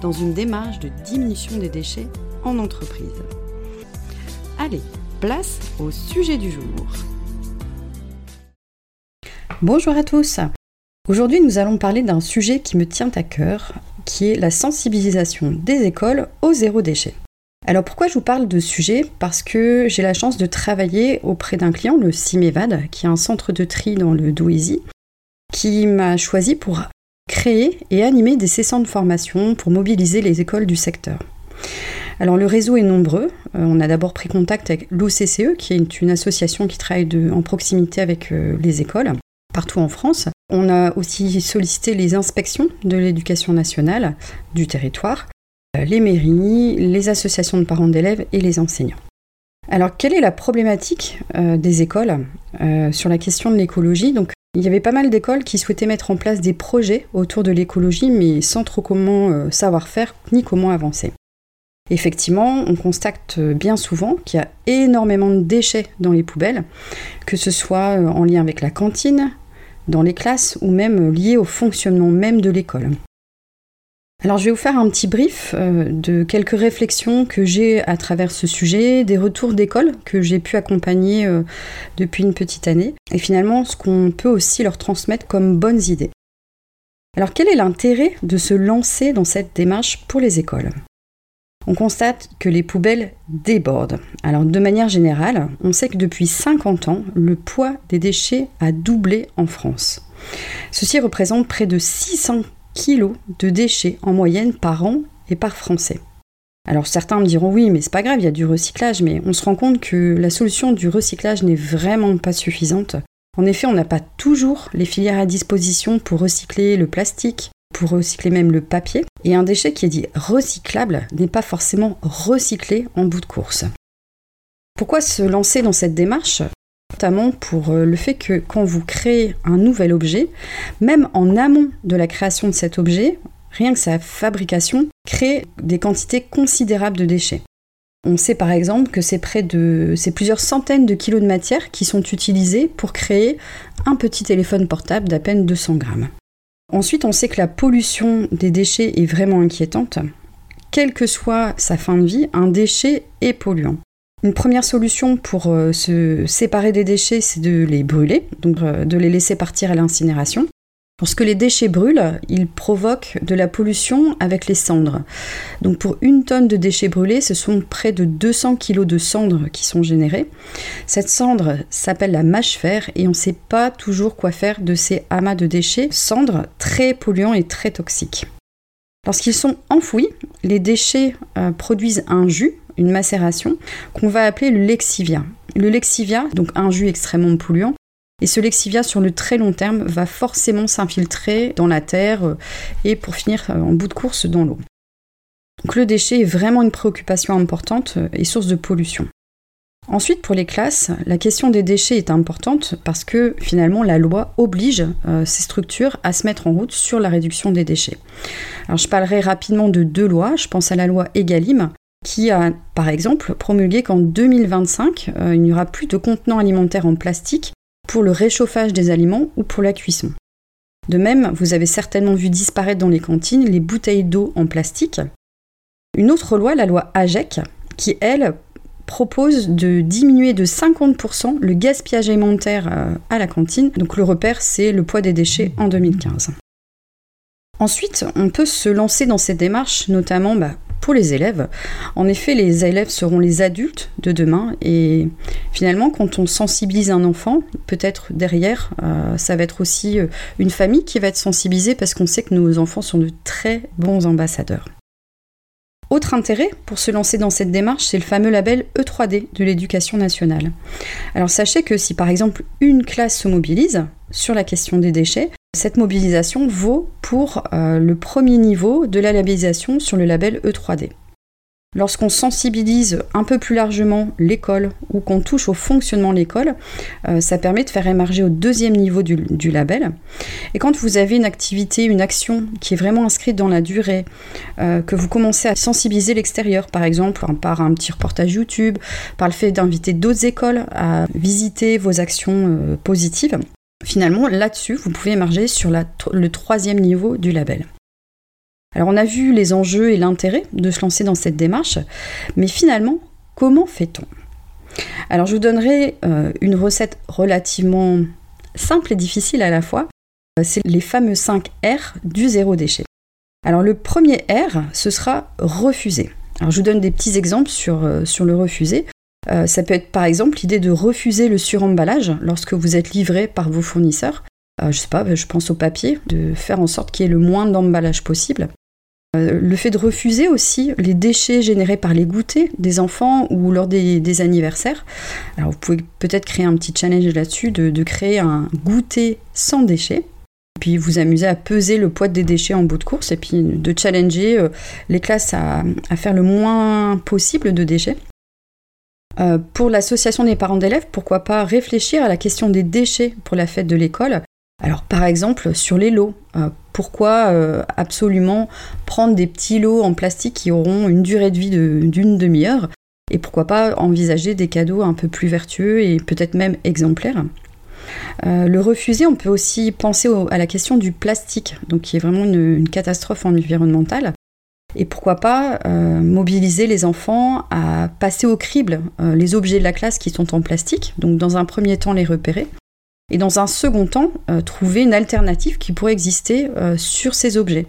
dans une démarche de diminution des déchets en entreprise. Allez, place au sujet du jour. Bonjour à tous. Aujourd'hui, nous allons parler d'un sujet qui me tient à cœur, qui est la sensibilisation des écoles au zéro déchet. Alors pourquoi je vous parle de sujet? Parce que j'ai la chance de travailler auprès d'un client, le CIMEVAD, qui est un centre de tri dans le Douaisis, qui m'a choisi pour créer et animer des sessions de formation pour mobiliser les écoles du secteur. Alors le réseau est nombreux. Euh, on a d'abord pris contact avec l'OCCE, qui est une association qui travaille en proximité avec euh, les écoles partout en France. On a aussi sollicité les inspections de l'éducation nationale du territoire euh, les mairies, les associations de parents d'élèves et les enseignants. Alors, quelle est la problématique des écoles sur la question de l'écologie? Il y avait pas mal d'écoles qui souhaitaient mettre en place des projets autour de l'écologie, mais sans trop comment savoir faire ni comment avancer. Effectivement, on constate bien souvent qu'il y a énormément de déchets dans les poubelles, que ce soit en lien avec la cantine, dans les classes ou même lié au fonctionnement même de l'école. Alors je vais vous faire un petit brief euh, de quelques réflexions que j'ai à travers ce sujet, des retours d'école que j'ai pu accompagner euh, depuis une petite année, et finalement ce qu'on peut aussi leur transmettre comme bonnes idées. Alors quel est l'intérêt de se lancer dans cette démarche pour les écoles? On constate que les poubelles débordent. Alors de manière générale, on sait que depuis 50 ans, le poids des déchets a doublé en France. Ceci représente près de 600 kilos de déchets en moyenne par an et par Français. Alors certains me diront oui, mais c'est pas grave, il y a du recyclage, mais on se rend compte que la solution du recyclage n'est vraiment pas suffisante. En effet, on n'a pas toujours les filières à disposition pour recycler le plastique, pour recycler même le papier, et un déchet qui est dit recyclable n'est pas forcément recyclé en bout de course. Pourquoi se lancer dans cette démarche? Notamment pour euh, le fait que quand vous créez un nouvel objet, même en amont de la création de cet objet, rien que sa fabrication crée des quantités considérables de déchets. On sait par exemple que c'est c'est plusieurs centaines de kilos de matière qui sont utilisés pour créer un petit téléphone portable d'à peine 200 grammes. Ensuite, on sait que la pollution des déchets est vraiment inquiétante. Quelle que soit sa fin de vie, un déchet est polluant. Une première solution pour euh, se séparer des déchets, c'est de les brûler, donc euh, de les laisser partir à l'incinération. Lorsque les déchets brûlent, ils provoquent de la pollution avec les cendres. Donc pour une tonne de déchets brûlés, ce sont près de 200 kg de cendres qui sont générées. Cette cendre s'appelle la mâche-fer et on ne sait pas toujours quoi faire de ces amas de déchets, cendres très polluants et très toxiques. Lorsqu'ils sont enfouis, les déchets euh, produisent un jus une macération qu'on va appeler le lexivia. Le lexivia, donc un jus extrêmement polluant, et ce lexivia sur le très long terme va forcément s'infiltrer dans la terre euh, et pour finir euh, en bout de course dans l'eau. Donc le déchet est vraiment une préoccupation importante euh, et source de pollution. Ensuite, pour les classes, la question des déchets est importante parce que finalement la loi oblige ces structures à se mettre en route sur la réduction des déchets. Alors je parlerai rapidement de deux lois. Je pense à la loi EGalim qui a par exemple promulgué qu'en 2025, euh, il n'y aura plus de contenants alimentaires en plastique pour le réchauffage des aliments ou pour la cuisson. De même, vous avez certainement vu disparaître dans les cantines les bouteilles d'eau en plastique. Une autre loi, la loi AGEC, qui elle propose de diminuer de 50% le gaspillage alimentaire euh, à la cantine. Donc le repère, c'est le poids des déchets en 2015. Ensuite, on peut se lancer dans cette démarche, notamment bah, pour les élèves. En effet, les élèves seront les adultes de demain et finalement, quand on sensibilise un enfant, peut-être derrière, euh, ça va être aussi euh, une famille qui va être sensibilisée parce qu'on sait que nos enfants sont de très bons ambassadeurs. Autre intérêt pour se lancer dans cette démarche, c'est le fameux label E3D de l'éducation nationale. Alors sachez que si par exemple une classe se mobilise sur la question des déchets, cette mobilisation vaut pour euh, le premier niveau de la labellisation sur le label E3D. Lorsqu'on sensibilise un peu plus largement l'école ou qu'on touche au fonctionnement de l'école, euh, ça permet de faire émerger au deuxième niveau du, label. Et quand vous avez une activité, une action qui est vraiment inscrite dans la durée, euh, que vous commencez à sensibiliser l'extérieur, par exemple par un petit reportage YouTube, par le fait d'inviter d'autres écoles à visiter vos actions positives, finalement là-dessus, vous pouvez émerger sur le troisième niveau du label. Alors on a vu les enjeux et l'intérêt de se lancer dans cette démarche, mais finalement, comment fait-on? Alors je vous donnerai euh, une recette relativement simple et difficile à la fois. Euh, c'est les fameux 5 R du zéro déchet. Alors le premier R, ce sera refuser. Alors je vous donne des petits exemples sur, euh, sur le refuser. Ça peut être par exemple l'idée de refuser le suremballage lorsque vous êtes livré par vos fournisseurs. je sais pas, je pense au papier, de faire en sorte qu'il y ait le moins d'emballage possible. Euh, le fait de refuser aussi les déchets générés par les goûters des enfants ou lors des, anniversaires. Alors vous pouvez peut-être créer un petit challenge là-dessus de, créer un goûter sans déchets. Puis vous amuser à peser le poids des déchets en bout de course et puis de challenger euh, les classes à, faire le moins possible de déchets. Euh, pour l'association des parents d'élèves, pourquoi pas réfléchir à la question des déchets pour la fête de l'école alors par exemple sur les lots, euh, pourquoi euh, absolument prendre des petits lots en plastique qui auront une durée de vie d'une demi-heure et pourquoi pas envisager des cadeaux un peu plus vertueux et peut-être même exemplaires le refuser, on peut aussi penser à la question du plastique, donc qui est vraiment une, catastrophe environnementale. Et pourquoi pas mobiliser les enfants à passer au crible les objets de la classe qui sont en plastique, donc dans un premier temps les repérer, et dans un second temps, euh, trouver une alternative qui pourrait exister euh, sur ces objets.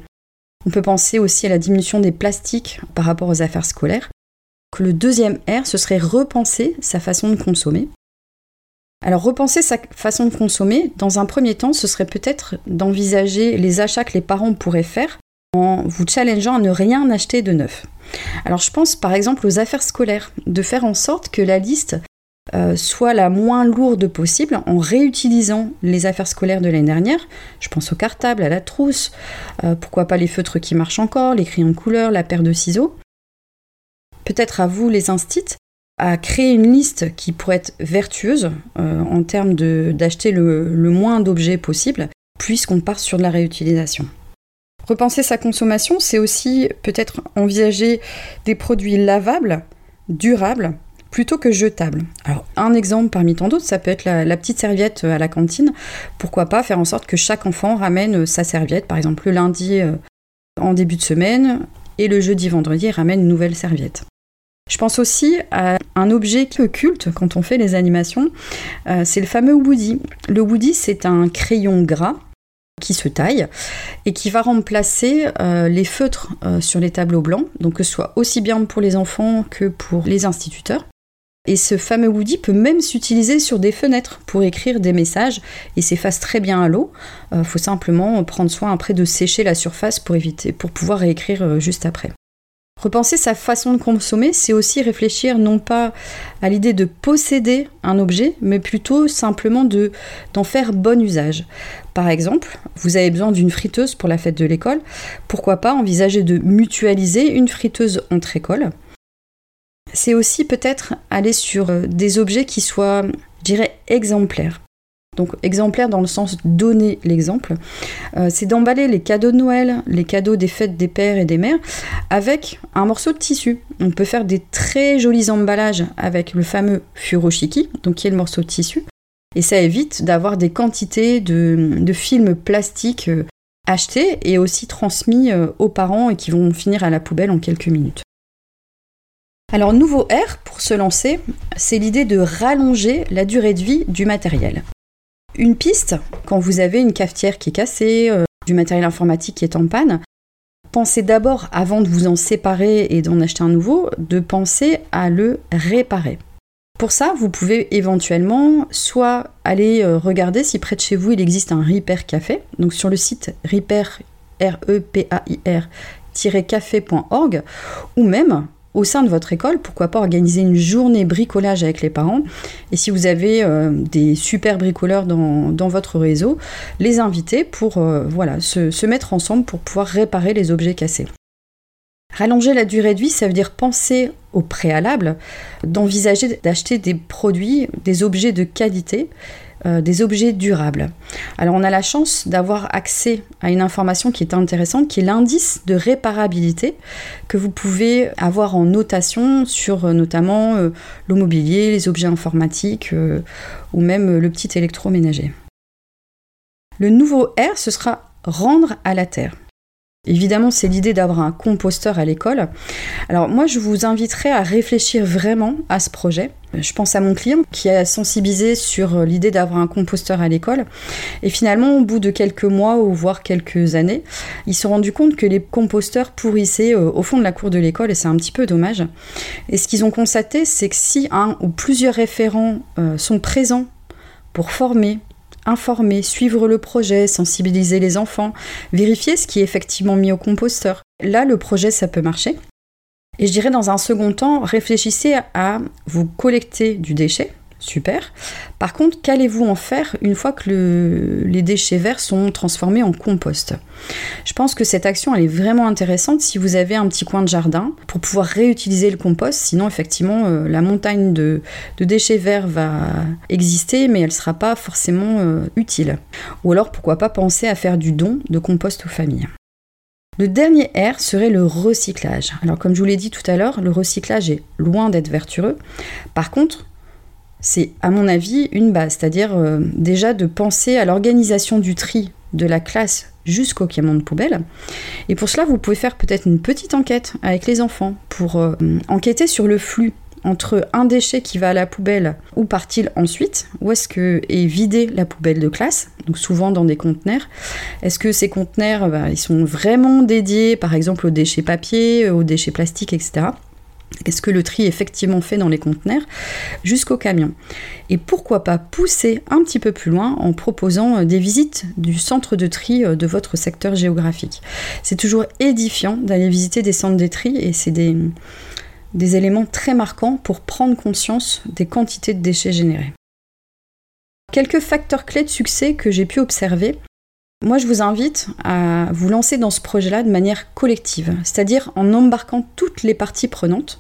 On peut penser aussi à la diminution des plastiques par rapport aux affaires scolaires. Le deuxième R, ce serait repenser sa façon de consommer. Alors repenser sa façon de consommer, dans un premier temps, ce serait peut-être d'envisager les achats que les parents pourraient faire en vous challengeant à ne rien acheter de neuf. Alors je pense par exemple aux affaires scolaires, de faire en sorte que la liste euh, soit la moins lourde possible en réutilisant les affaires scolaires de l'année dernière. Je pense au cartable, à la trousse, euh, pourquoi pas les feutres qui marchent encore, les crayons de couleur, la paire de ciseaux. Peut-être à vous, les instits, à créer une liste qui pourrait être vertueuse euh, en termes d'acheter le, le moins d'objets possible, puisqu'on part sur de la réutilisation. Repenser sa consommation, c'est aussi peut-être envisager des produits lavables, durables, plutôt que jetable. Alors, un exemple parmi tant d'autres, ça peut être la, petite serviette euh, à la cantine. Pourquoi pas faire en sorte que chaque enfant ramène euh, sa serviette, par exemple le lundi euh, en début de semaine et le jeudi, vendredi, ramène une nouvelle serviette. Je pense aussi à un objet qui culte quand on fait les animations, c'est le fameux Woody. Le Woody, c'est un crayon gras qui se taille et qui va remplacer les feutres sur les tableaux blancs, donc que ce soit aussi bien pour les enfants que pour les instituteurs. Et ce fameux Woody peut même s'utiliser sur des fenêtres pour écrire des messages et s'efface très bien à l'eau. Il euh, faut simplement prendre soin après de sécher la surface pour éviter, pour pouvoir réécrire euh, juste après. Repenser sa façon de consommer, c'est aussi réfléchir non pas à l'idée de posséder un objet, mais plutôt simplement de, d'en faire bon usage. Par exemple, vous avez besoin d'une friteuse pour la fête de l'école, pourquoi pas envisager de mutualiser une friteuse entre écoles c'est aussi peut-être aller sur euh, des objets qui soient, je dirais, exemplaires. Donc exemplaires dans le sens donner l'exemple, euh, c'est d'emballer les cadeaux de Noël, les cadeaux des fêtes des pères et des mères avec un morceau de tissu. On peut faire des très jolis emballages avec le fameux furoshiki, donc qui est le morceau de tissu. Et ça évite d'avoir des quantités de, films plastiques euh, achetés et aussi transmis aux parents et qui vont finir à la poubelle en quelques minutes. Alors nouveau R pour se lancer, c'est l'idée de rallonger la durée de vie du matériel. Une piste, quand vous avez une cafetière qui est cassée, euh, du matériel informatique qui est en panne, pensez d'abord, avant de vous en séparer et d'en acheter un nouveau, de penser à le réparer. Pour ça, vous pouvez éventuellement soit aller euh, regarder si près de chez vous il existe un Repair Café, donc sur le site repair, R -E -P -A -I -R café.org ou même au sein de votre école, pourquoi pas organiser une journée bricolage avec les parents. Et si vous avez euh, des super bricoleurs dans, votre réseau, les inviter pour euh, voilà, se, se mettre ensemble pour pouvoir réparer les objets cassés. Rallonger la durée de vie, ça veut dire penser au préalable, d'envisager d'acheter des produits, des objets de qualité euh, des objets durables. Alors on a la chance d'avoir accès à une information qui est intéressante, qui est l'indice de réparabilité que vous pouvez avoir en notation sur euh, notamment euh, mobilier, les objets informatiques ou même le petit électroménager. Le nouveau R, ce sera rendre à la terre. Évidemment, c'est l'idée d'avoir un composteur à l'école. Alors moi, je vous inviterai à réfléchir vraiment à ce projet. Je pense à mon client qui a sensibilisé sur l'idée d'avoir un composteur à l'école. Et finalement, au bout de quelques mois ou voire quelques années, il s'est rendu compte que les composteurs pourrissaient euh, au fond de la cour de l'école et c'est un petit peu dommage. Et ce qu'ils ont constaté, c'est que si un ou plusieurs référents euh, sont présents pour former, informer, suivre le projet, sensibiliser les enfants, vérifier ce qui est effectivement mis au composteur. Là, le projet, ça peut marcher. Et je dirais dans un second temps, réfléchissez à vous collecter du déchet, super. Par contre, qu'allez-vous en faire une fois que les déchets verts sont transformés en compost? Je pense que cette action, elle est vraiment intéressante si vous avez un petit coin de jardin pour pouvoir réutiliser le compost. Sinon, effectivement, euh, la montagne de, déchets verts va exister, mais elle ne sera pas forcément euh, utile. Ou alors, pourquoi pas penser à faire du don de compost aux familles le dernier R serait le recyclage. Alors comme je vous l'ai dit tout à l'heure, le recyclage est loin d'être vertueux. Par contre, c'est à mon avis une base, c'est-à-dire euh, déjà de penser à l'organisation du tri de la classe jusqu'au camion de poubelle. Et pour cela, vous pouvez faire peut-être une petite enquête avec les enfants pour euh, enquêter sur le flux entre un déchet qui va à la poubelle, où part-il ensuite? Où est-ce que est vidée la poubelle de classe? Donc souvent dans des conteneurs. Est-ce que ces conteneurs, bah, ils sont vraiment dédiés, par exemple, aux déchets papier, aux déchets plastiques, etc. Est-ce que le tri est effectivement fait dans les conteneurs jusqu'au camion? Et pourquoi pas pousser un petit peu plus loin en proposant euh, des visites du centre de tri euh, de votre secteur géographique? C'est toujours édifiant d'aller visiter des centres de tri et c'est des, des éléments très marquants pour prendre conscience des quantités de déchets générés. Quelques facteurs clés de succès que j'ai pu observer moi, je vous invite à vous lancer dans ce projet-là de manière collective, c'est-à-dire en embarquant toutes les parties prenantes.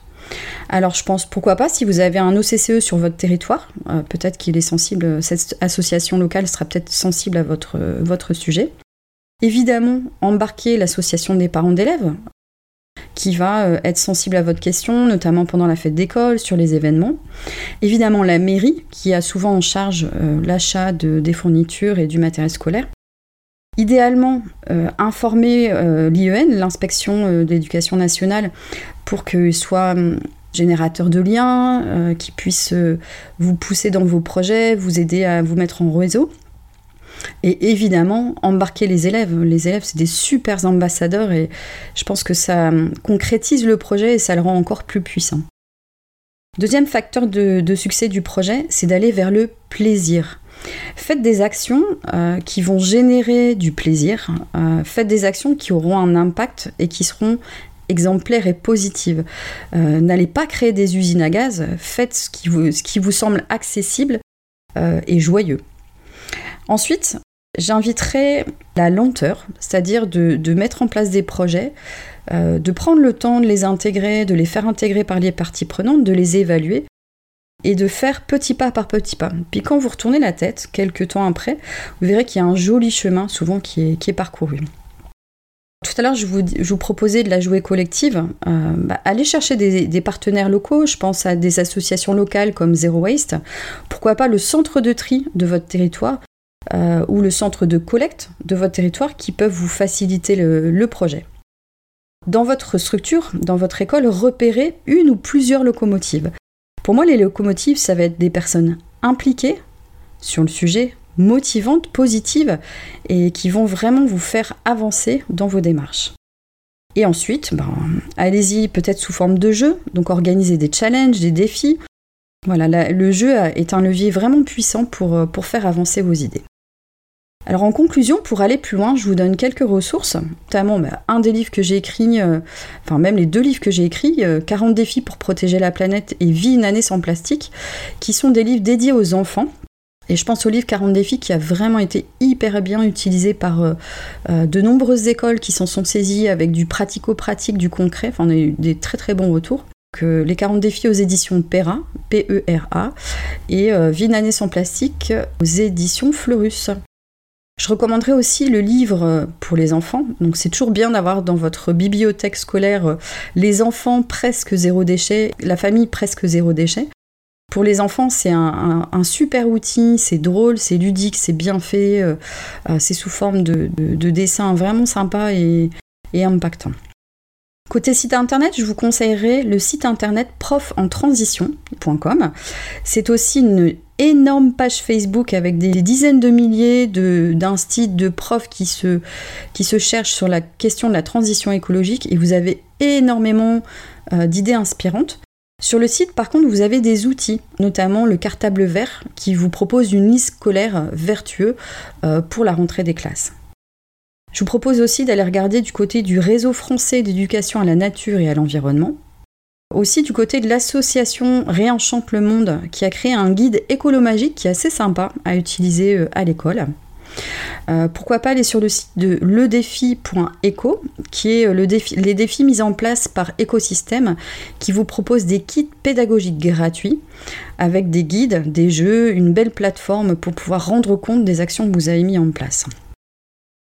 Alors, je pense pourquoi pas si vous avez un OCCE sur votre territoire, euh, peut-être qu'il est sensible, cette association locale sera peut-être sensible à votre, votre sujet. Évidemment, embarquer l'association des parents d'élèves, qui va euh, être sensible à votre question, notamment pendant la fête d'école, sur les événements. Évidemment, la mairie, qui a souvent en charge euh, l'achat de, des fournitures et du matériel scolaire. Idéalement, euh, informer euh, l'IEN, l'inspection euh, d'éducation nationale, pour qu'il soit hum, générateur de liens, qui puisse vous pousser dans vos projets, vous aider à vous mettre en réseau. Et évidemment, embarquer les élèves. Les élèves, c'est des super ambassadeurs et je pense que ça hum, concrétise le projet et ça le rend encore plus puissant. Deuxième facteur de succès du projet, c'est d'aller vers le plaisir. Faites des actions euh, qui vont générer du plaisir. Euh, faites des actions qui auront un impact et qui seront exemplaires et positives. Euh, n'allez pas créer des usines à gaz. Faites ce qui vous, semble accessible et joyeux. Ensuite, j'inviterai la lenteur, c'est-à-dire de, mettre en place des projets, de prendre le temps de les intégrer, de les faire intégrer par les parties prenantes, de les évaluer et de faire petit pas par petit pas. Puis quand vous retournez la tête, quelques temps après, vous verrez qu'il y a un joli chemin souvent qui est, parcouru. Tout à l'heure, je vous, proposais de la jouer collective. Euh, bah, allez chercher des, partenaires locaux, je pense à des associations locales comme Zero Waste. Pourquoi pas le centre de tri de votre territoire euh, ou le centre de collecte de votre territoire qui peuvent vous faciliter le projet. Dans votre structure, dans votre école, repérez une ou plusieurs locomotives. Pour moi, les locomotives, ça va être des personnes impliquées sur le sujet, motivantes, positives, et qui vont vraiment vous faire avancer dans vos démarches. Et ensuite, ben, allez-y peut-être sous forme de jeu, donc organisez des challenges, des défis. Voilà, le jeu est un levier vraiment puissant pour, pour faire avancer vos idées. Alors en conclusion, pour aller plus loin, je vous donne quelques ressources, notamment bah, un des livres que j'ai écrit, euh, enfin même les deux livres que j'ai écrits, 40 défis pour protéger la planète et Vie une année sans plastique, qui sont des livres dédiés aux enfants. Et je pense au livre 40 défis qui a vraiment été hyper bien utilisé par euh, euh, de nombreuses écoles qui s'en sont saisies avec du pratico-pratique, du concret. Enfin, on a eu des très très bons retours. Que les 40 défis aux éditions Pera, P-E-R-A, et euh, Vie année sans plastique aux éditions Fleurus. Je recommanderais aussi le livre pour les enfants. Donc c'est toujours bien d'avoir dans votre bibliothèque scolaire les enfants presque zéro déchet, la famille presque zéro déchet. Pour les enfants, c'est un, super outil, c'est drôle, c'est ludique, c'est bien fait, euh, euh, c'est sous forme de, dessins vraiment sympa et, impactant. Côté site internet, je vous conseillerais le site internet profentransition.com. C'est aussi une énorme page Facebook avec des dizaines de milliers d'instits de, profs qui se, cherchent sur la question de la transition écologique et vous avez énormément euh, d'idées inspirantes. Sur le site, par contre, vous avez des outils, notamment le cartable vert, qui vous propose une liste scolaire vertueux euh, pour la rentrée des classes. Je vous propose aussi d'aller regarder du côté du réseau français d'éducation à la nature et à l'environnement. Aussi du côté de l'association Réenchante le Monde, qui a créé un guide écolomagique qui est assez sympa à utiliser euh, à l'école. Euh, pourquoi pas aller sur le site de ledéfi.eco, qui est euh, les défis mis en place par Écosystème, qui vous propose des kits pédagogiques gratuits, avec des guides, des jeux, une belle plateforme pour pouvoir rendre compte des actions que vous avez mis en place.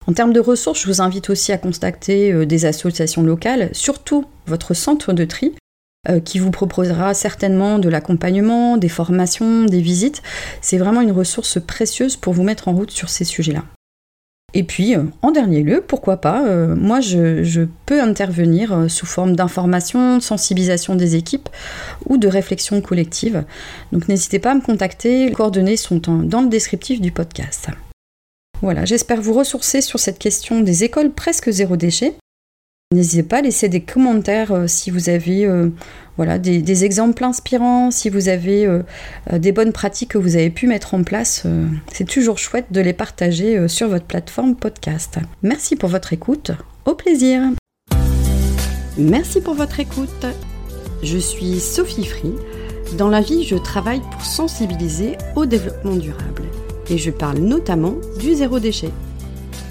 En termes de ressources, je vous invite aussi à contacter des associations locales, surtout votre centre de tri, euh, qui vous proposera certainement de l'accompagnement, des formations, des visites. C'est vraiment une ressource précieuse pour vous mettre en route sur ces sujets-là. Et puis, euh, en dernier lieu, pourquoi pas, euh, moi je, peux intervenir sous forme d'information, de sensibilisation des équipes ou de réflexion collective. Donc n'hésitez pas à me contacter, les coordonnées sont dans le descriptif du podcast. Voilà, j'espère vous ressourcer sur cette question des écoles presque zéro déchet. N'hésitez pas à laisser des commentaires euh, si vous avez euh, voilà, des, exemples inspirants, si vous avez euh, des bonnes pratiques que vous avez pu mettre en place. c'est toujours chouette de les partager sur votre plateforme podcast. Merci pour votre écoute. Au plaisir. Merci pour votre écoute. Je suis Sophie Free. Dans la vie, je travaille pour sensibiliser au développement durable. Et je parle notamment du zéro déchet.